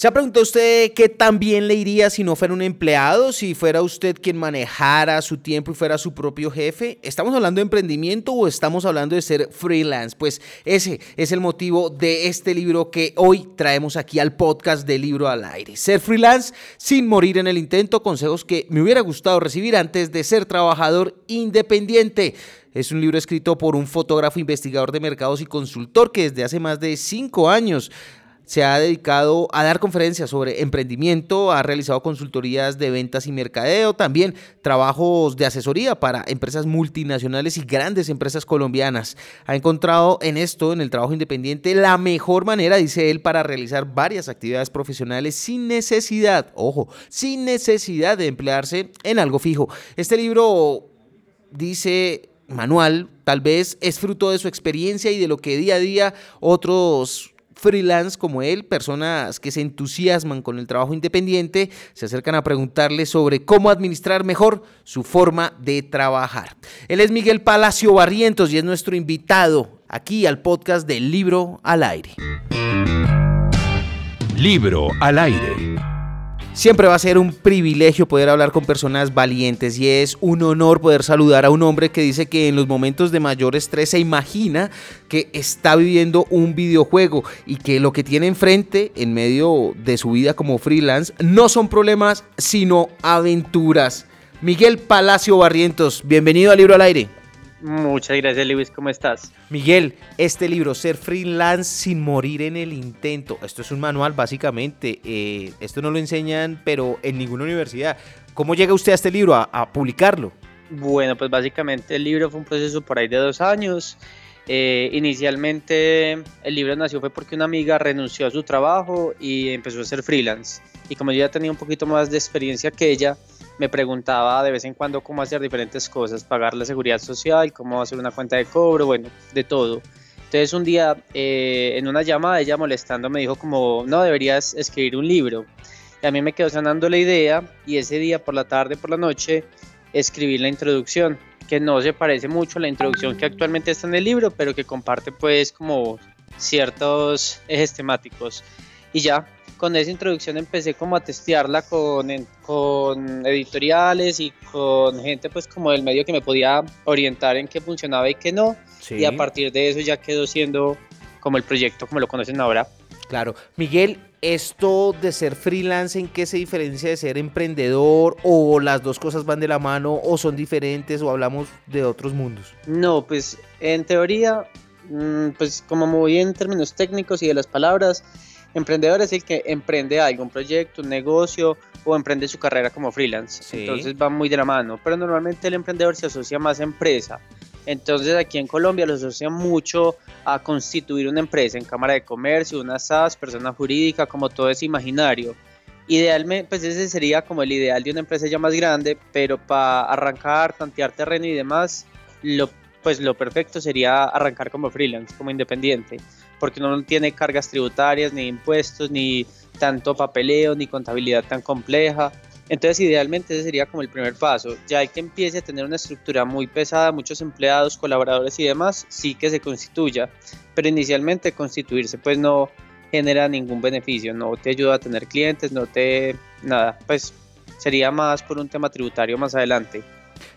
¿Se ha preguntado usted qué tan bien le iría si no fuera un empleado, si fuera usted quien manejara su tiempo y fuera su propio jefe? ¿Estamos hablando de emprendimiento o estamos hablando de ser freelance? Pues ese es el motivo de este libro que hoy traemos aquí al podcast de Libro al Aire. Ser freelance sin morir en el intento, consejos que me hubiera gustado recibir antes de ser trabajador independiente. Es un libro escrito por un fotógrafo, investigador de mercados y consultor que desde hace más de cinco años se ha dedicado a dar conferencias sobre emprendimiento, ha realizado consultorías de ventas y mercadeo, también trabajos de asesoría para empresas multinacionales y grandes empresas colombianas. Ha encontrado en esto, en el trabajo independiente, la mejor manera, dice él, para realizar varias actividades profesionales sin necesidad, ojo, sin necesidad de emplearse en algo fijo. Este libro dice manual, tal vez es fruto de su experiencia y de lo que día a día otros freelance como él, personas que se entusiasman con el trabajo independiente, se acercan a preguntarle sobre cómo administrar mejor su forma de trabajar. Él es Miguel Palacio Barrientos y es nuestro invitado aquí al podcast del Libro al Aire. Libro al Aire. Siempre va a ser un privilegio poder hablar con personas valientes y es un honor poder saludar a un hombre que dice que en los momentos de mayor estrés se imagina que está viviendo un videojuego y que lo que tiene enfrente en medio de su vida como freelance no son problemas sino aventuras. Miguel Palacio Barrientos, bienvenido al Libro al Aire. Muchas gracias, Luis. ¿Cómo estás? Miguel, este libro, Ser Freelance sin morir en el intento, esto es un manual básicamente. Eh, esto no lo enseñan, pero en ninguna universidad. ¿Cómo llega usted a este libro, a, publicarlo? Bueno, pues básicamente el libro fue un proceso por ahí de dos años. Eh, inicialmente el libro nació fue porque una amiga renunció a su trabajo y empezó a ser freelance. Y como yo ya tenía un poquito más de experiencia que ella, me preguntaba de vez en cuando cómo hacer diferentes cosas, pagar la seguridad social, cómo hacer una cuenta de cobro, bueno, de todo. Entonces un día eh, en una llamada ella molestando me dijo como, no, deberías escribir un libro. Y a mí me quedó sonando la idea y ese día por la tarde, por la noche, escribí la introducción, que no se parece mucho a la introducción que actualmente está en el libro, pero que comparte pues como ciertos ejes temáticos. Y ya, con esa introducción empecé como a testearla con, con editoriales y con gente pues como del medio que me podía orientar en qué funcionaba y qué no. Y a partir de eso ya quedó siendo como el proyecto como lo conocen ahora. Claro. Miguel, ¿esto de ser freelance en qué se diferencia de ser emprendedor o las dos cosas van de la mano o son diferentes o hablamos de otros mundos? No, pues en teoría, mm, pues como muy en términos técnicos y de las palabras, Emprendedor es el que emprende algo, un proyecto, un negocio o emprende su carrera como freelance. Entonces va muy de la mano. Pero normalmente el emprendedor se asocia más a empresa. Entonces aquí en Colombia lo asocia mucho a constituir una empresa en Cámara de Comercio, una SAS, persona jurídica, como todo es imaginario. Idealmente, pues ese sería como el ideal de una empresa ya más grande, pero para arrancar, tantear terreno y demás, lo, pues lo perfecto sería arrancar como freelance, como independiente porque no tiene cargas tributarias, ni impuestos, ni tanto papeleo, ni contabilidad tan compleja. Entonces, idealmente ese sería como el primer paso. Ya hay que empiece a tener una estructura muy pesada, muchos empleados, colaboradores y demás, sí que se constituya. Pero inicialmente constituirse pues no genera ningún beneficio, no te ayuda a tener clientes, no te... nada, pues sería más por un tema tributario más adelante.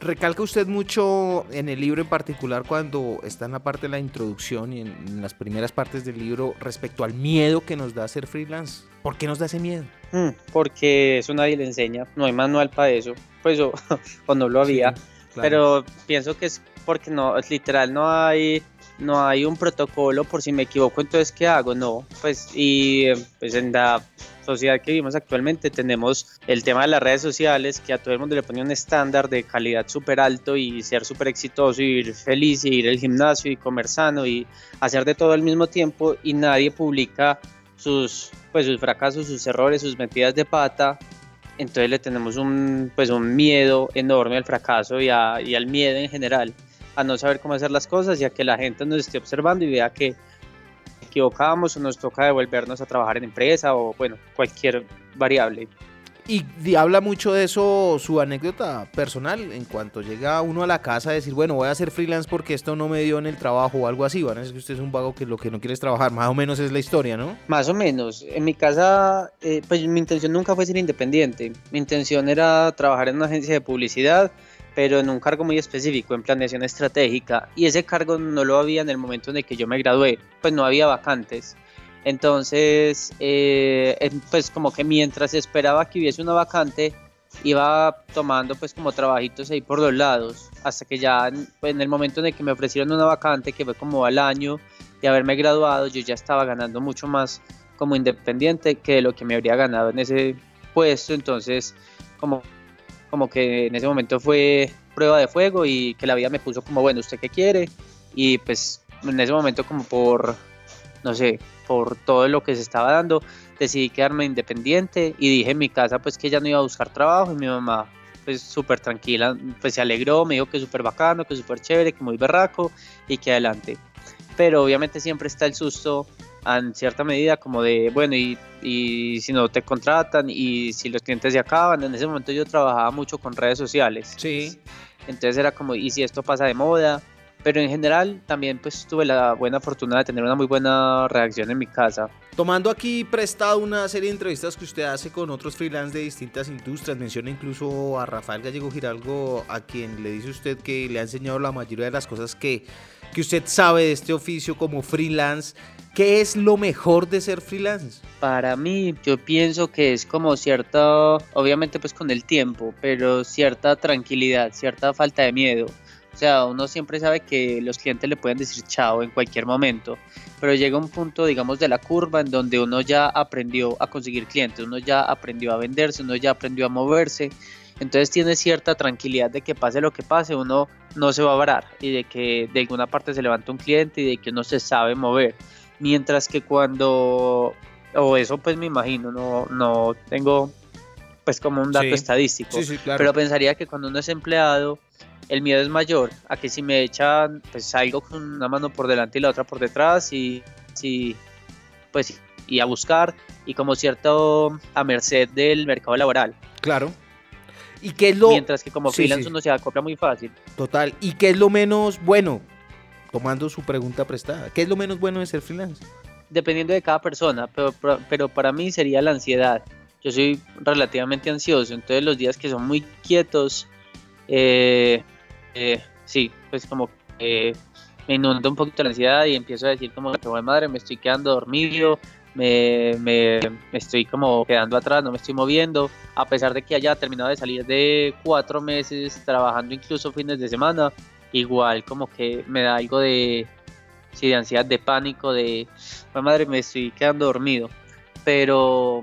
Recalca usted mucho en el libro en particular cuando está en la parte de la introducción y en, las primeras partes del libro respecto al miedo que nos da ser freelance. ¿Por qué nos da ese miedo? Mm, porque eso nadie le enseña, no hay manual para eso, pues o, no lo había, pero pienso que es porque no, es literal, no hay no hay un protocolo por si me equivoco, entonces ¿qué hago? No, pues y pues en la sociedad que vivimos actualmente tenemos el tema de las redes sociales que a todo el mundo le pone un estándar de calidad súper alto y ser súper exitoso y ir feliz y ir al gimnasio y comer sano y hacer de todo al mismo tiempo y nadie publica sus, pues, sus fracasos, sus errores, sus metidas de pata. Entonces le tenemos un, pues, un miedo enorme al fracaso y, y al miedo en general, a no saber cómo hacer las cosas y a que la gente nos esté observando y vea que equivocamos o nos toca devolvernos a trabajar en empresa o bueno, cualquier variable. Y habla mucho de eso su anécdota personal, en cuanto llega uno a la casa a decir, bueno, voy a hacer freelance porque esto no me dio en el trabajo o algo así, van a decir que usted es un vago que lo que no quiere es trabajar, más o menos es la historia, ¿no? Más o menos, en mi casa, eh, pues mi intención nunca fue ser independiente, mi intención era trabajar en una agencia de publicidad, pero en un cargo muy específico, en planeación estratégica, y ese cargo no lo había en el momento en el que yo me gradué, pues no había vacantes. Entonces, eh, pues como que mientras esperaba que hubiese una vacante, iba tomando pues como trabajitos ahí por los lados, hasta que ya pues, en el momento en el que me ofrecieron una vacante, que fue como al año de haberme graduado, yo ya estaba ganando mucho más como independiente que lo que me habría ganado en ese puesto, entonces como, como que en ese momento fue prueba de fuego y que la vida me puso como, bueno, ¿usted qué quiere? Y pues en ese momento como por, no sé, por todo lo que se estaba dando, decidí quedarme independiente y dije en mi casa pues que ya no iba a buscar trabajo y mi mamá pues súper tranquila, pues se alegró, me dijo que súper bacano, que súper chévere, que muy berraco y que adelante. Pero obviamente siempre está el susto en cierta medida como de, bueno, y, y si no te contratan y si los clientes se acaban, en ese momento yo trabajaba mucho con redes sociales. Sí. Entonces era como, ¿y si esto pasa de moda? pero en general también pues tuve la buena fortuna de tener una muy buena reacción en mi casa. Tomando aquí prestado una serie de entrevistas que usted hace con otros freelance de distintas industrias, menciona incluso a Rafael Gallego Giralgo, a quien le dice usted que le ha enseñado la mayoría de las cosas que, que usted sabe de este oficio como freelance. ¿Qué es lo mejor de ser freelance? Para mí, yo pienso que es como cierta, obviamente pues con el tiempo, pero cierta tranquilidad, cierta falta de miedo o sea, uno siempre sabe que los clientes le pueden decir chao en cualquier momento, pero llega un punto, digamos, de la curva en donde uno ya aprendió a conseguir clientes, uno ya aprendió a venderse, uno ya aprendió a moverse, entonces tiene cierta tranquilidad de que pase lo que pase, uno no se va a varar y de que de alguna parte se levanta un cliente y de que uno se sabe mover. Mientras que cuando, o eso pues me imagino, no, no tengo pues como un dato estadístico, pero pensaría que cuando uno es empleado, el miedo es mayor a que si me echan, pues salgo con una mano por delante y la otra por detrás y, si, pues, y a buscar y como cierto a merced del mercado laboral. Claro. ¿Y qué es lo... Mientras que como freelance uno se acopla muy fácil. Total. ¿Y qué es lo menos bueno? Tomando su pregunta prestada. ¿Qué es lo menos bueno de ser freelance? Dependiendo de cada persona, pero, pero para mí sería la ansiedad. Yo soy relativamente ansioso, entonces los días que son muy quietos, eh, eh, sí, pues como me inunda un poquito la ansiedad y empiezo a decir como madre, me estoy quedando dormido, me, me, estoy como quedando atrás, no me estoy moviendo, a pesar de que haya terminado de salir de cuatro meses trabajando incluso fines de semana, igual como que me da algo de, sí, ansiedad, de pánico, de, madre, me estoy quedando dormido, pero,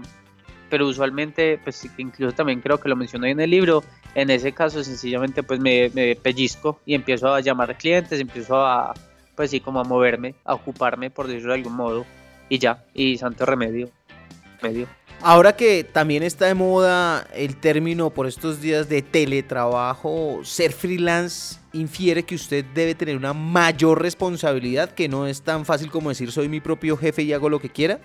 pero usualmente, pues incluso también creo que lo mencioné en el libro, en ese caso, sencillamente, pues me, pellizco y empiezo a llamar clientes, empiezo a, pues sí, como a moverme, a ocuparme, por decirlo de algún modo, y ya, y santo remedio. Medio. Ahora que también está de moda el término por estos días de teletrabajo, ser freelance infiere que usted debe tener una mayor responsabilidad, que no es tan fácil como decir soy mi propio jefe y hago lo que quiera.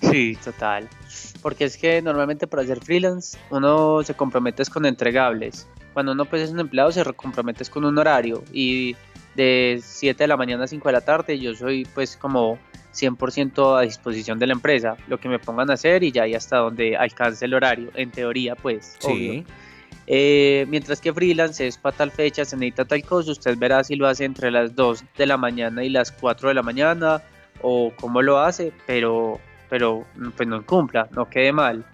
Sí, total porque es que normalmente para hacer freelance uno se compromete con entregables. Cuando uno pues es un empleado se compromete con un horario y de 7 de la mañana a 5 de la tarde yo soy pues como 100% a disposición de la empresa, lo que me pongan a hacer y ya ahí hasta donde alcance el horario, en teoría pues. Sí. Eh, mientras que freelance es para tal fecha, se necesita tal cosa, usted verá si lo hace entre las 2 de la mañana y las 4 de la mañana o cómo lo hace, pero pero pues no cumpla, no quede mal.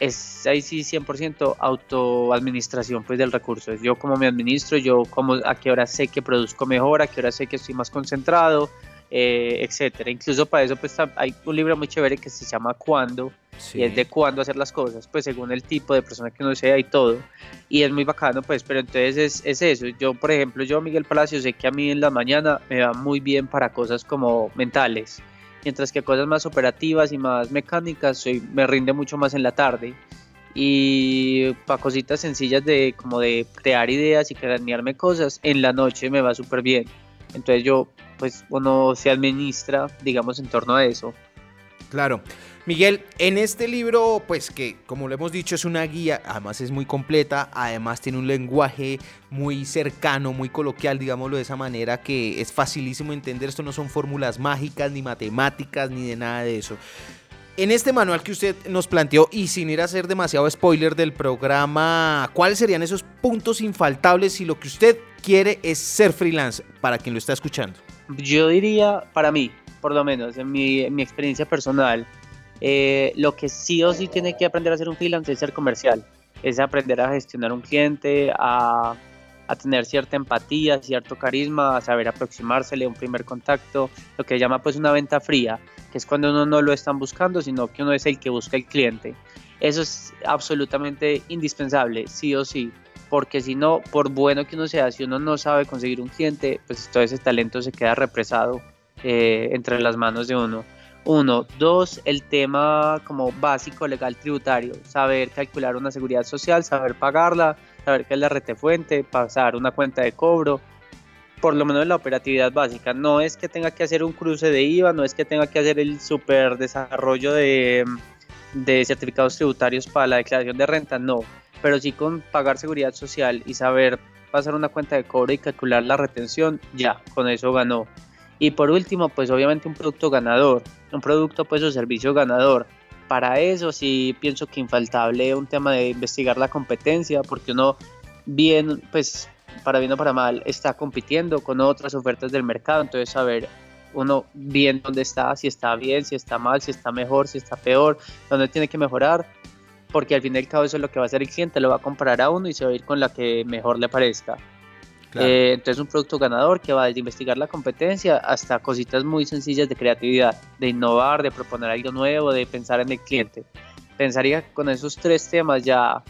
Es ahí sí 100% autoadministración pues del recurso. Es yo como me administro, yo como a qué hora sé que produzco mejor, a qué hora sé que estoy más concentrado, eh, etcétera. Incluso para eso pues hay un libro muy chévere que se llama Cuándo y es de cuándo hacer las cosas, pues según el tipo de persona que uno sea y todo. Y es muy bacano pues, pero entonces es, es eso. Yo por ejemplo, yo Miguel Palacio sé que a mí en la mañana me va muy bien para cosas como mentales mientras que cosas más operativas y más mecánicas soy, me rinde mucho más en la tarde y para cositas sencillas de como de crear ideas y cranearme cosas en la noche me va súper bien entonces yo pues uno se administra digamos en torno a eso claro Miguel, en este libro, pues que como lo hemos dicho es una guía, además es muy completa, además tiene un lenguaje muy cercano, muy coloquial, digámoslo de esa manera, que es facilísimo entender, esto no son fórmulas mágicas, ni matemáticas, ni de nada de eso. En este manual que usted nos planteó, y sin ir a hacer demasiado spoiler del programa, ¿cuáles serían esos puntos infaltables si lo que usted quiere es ser freelance para quien lo está escuchando? Yo diría, para mí, por lo menos, en mi, en mi experiencia personal, eh, lo que sí o sí tiene que aprender a hacer un freelance es ser comercial, es aprender a gestionar un cliente, a, tener cierta empatía, cierto carisma, a saber aproximársele a un primer contacto, lo que llama pues una venta fría, que es cuando uno no lo están buscando, sino que uno es el que busca el cliente. Eso es absolutamente indispensable, sí o sí, porque si no, por bueno que uno sea, si uno no sabe conseguir un cliente, pues todo ese talento se queda represado eh, entre las manos de uno. Uno, dos, el tema como básico legal tributario, saber calcular una seguridad social, saber pagarla, saber qué es la rete fuente, pasar una cuenta de cobro, por lo menos la operatividad básica. No es que tenga que hacer un cruce de IVA, no es que tenga que hacer el super desarrollo de, de certificados tributarios para la declaración de renta, no, pero sí con pagar seguridad social y saber pasar una cuenta de cobro y calcular la retención, ya, con eso ganó. Y por último, pues obviamente un producto ganador, un producto pues o servicio ganador. Para eso sí pienso que infaltable un tema de investigar la competencia, porque uno bien, pues para bien o para mal, está compitiendo con otras ofertas del mercado, entonces saber uno bien dónde está, si está bien, si está mal, si está mejor, si está peor, dónde tiene que mejorar, porque al fin y al cabo eso es lo que va a hacer el cliente, lo va a comprar a uno y se va a ir con la que mejor le parezca. Eh, entonces un producto ganador que va desde investigar la competencia hasta cositas muy sencillas de creatividad, de innovar, de proponer algo nuevo, de pensar en el cliente. Pensaría que con esos tres temas ya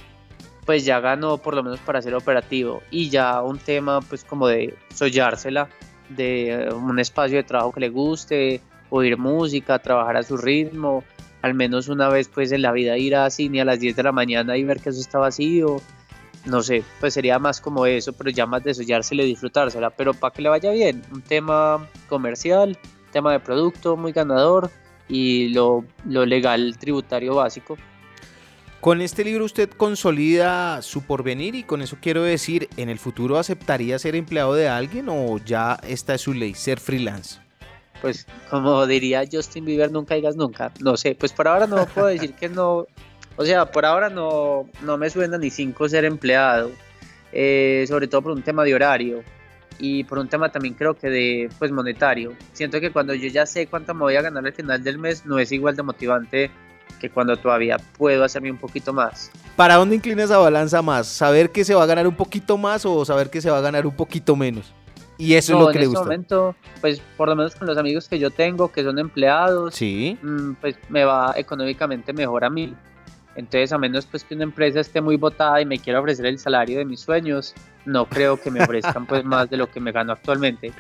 pues ya ganó por lo menos para ser operativo y ya un tema pues como de sollársela, de un espacio de trabajo que le guste, oír música, trabajar a su ritmo, al menos una vez pues en la vida ir a cine a las 10 de la mañana y ver que eso está vacío, no sé, pues sería más como eso, pero ya más de sollársela y disfrutársela, pero para que le vaya bien, un tema comercial, tema de producto muy ganador y lo, lo legal tributario básico. Con este libro usted consolida su porvenir y con eso quiero decir, ¿en el futuro aceptaría ser empleado de alguien o ya esta es su ley, ser freelance? Pues como diría Justin Bieber, nunca digas nunca. No sé, pues por ahora no puedo decir que no, o sea, por ahora no, no me suena ni cinco ser empleado, eh, sobre todo por un tema de horario y por un tema también creo que de pues monetario. Siento que cuando yo ya sé cuánto me voy a ganar al final del mes no es igual de motivante que cuando todavía puedo hacerme un poquito más. ¿Para dónde inclina esa balanza más? ¿Saber que se va a ganar un poquito más o saber que se va a ganar un poquito menos? Y eso es lo que le gusta. En este momento, pues por lo menos con los amigos que yo tengo, que son empleados, sí. Mm, pues me va económicamente mejor a mí. Entonces, a menos pues que una empresa esté muy votada y me quiera ofrecer el salario de mis sueños, no creo que me ofrezcan pues más de lo que me gano actualmente.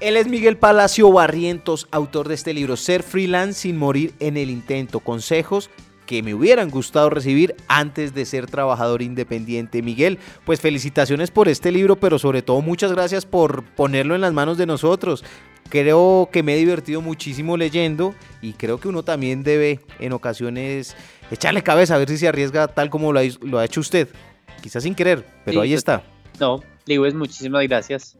Él es Miguel Palacio Barrientos, autor de este libro Ser freelance sin morir en el intento. Consejos que me hubieran gustado recibir antes de ser trabajador independiente. Miguel, pues felicitaciones por este libro, pero sobre todo muchas gracias por ponerlo en las manos de nosotros. Creo que me he divertido muchísimo leyendo y creo que uno también debe en ocasiones echarle cabeza a ver si se arriesga tal como lo ha, hecho usted. Quizás sin querer, pero ahí está. No, Lewis, muchísimas gracias.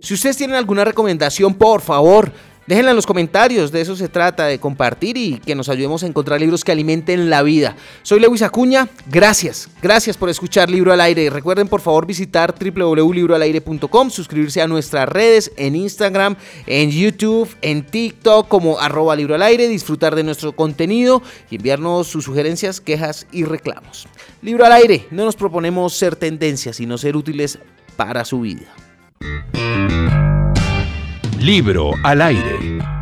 Si ustedes tienen alguna recomendación, por favor, Déjenla en los comentarios, de eso se trata, de compartir y que nos ayudemos a encontrar libros que alimenten la vida. Soy Lewis Acuña, gracias, gracias por escuchar Libro al Aire. Recuerden por favor visitar www.libroalaire.com, suscribirse a nuestras redes en Instagram, en YouTube, en TikTok como arroba Libro al Aire, disfrutar de nuestro contenido y enviarnos sus sugerencias, quejas y reclamos. Libro al Aire, no nos proponemos ser tendencias, sino ser útiles para su vida. Libro al aire.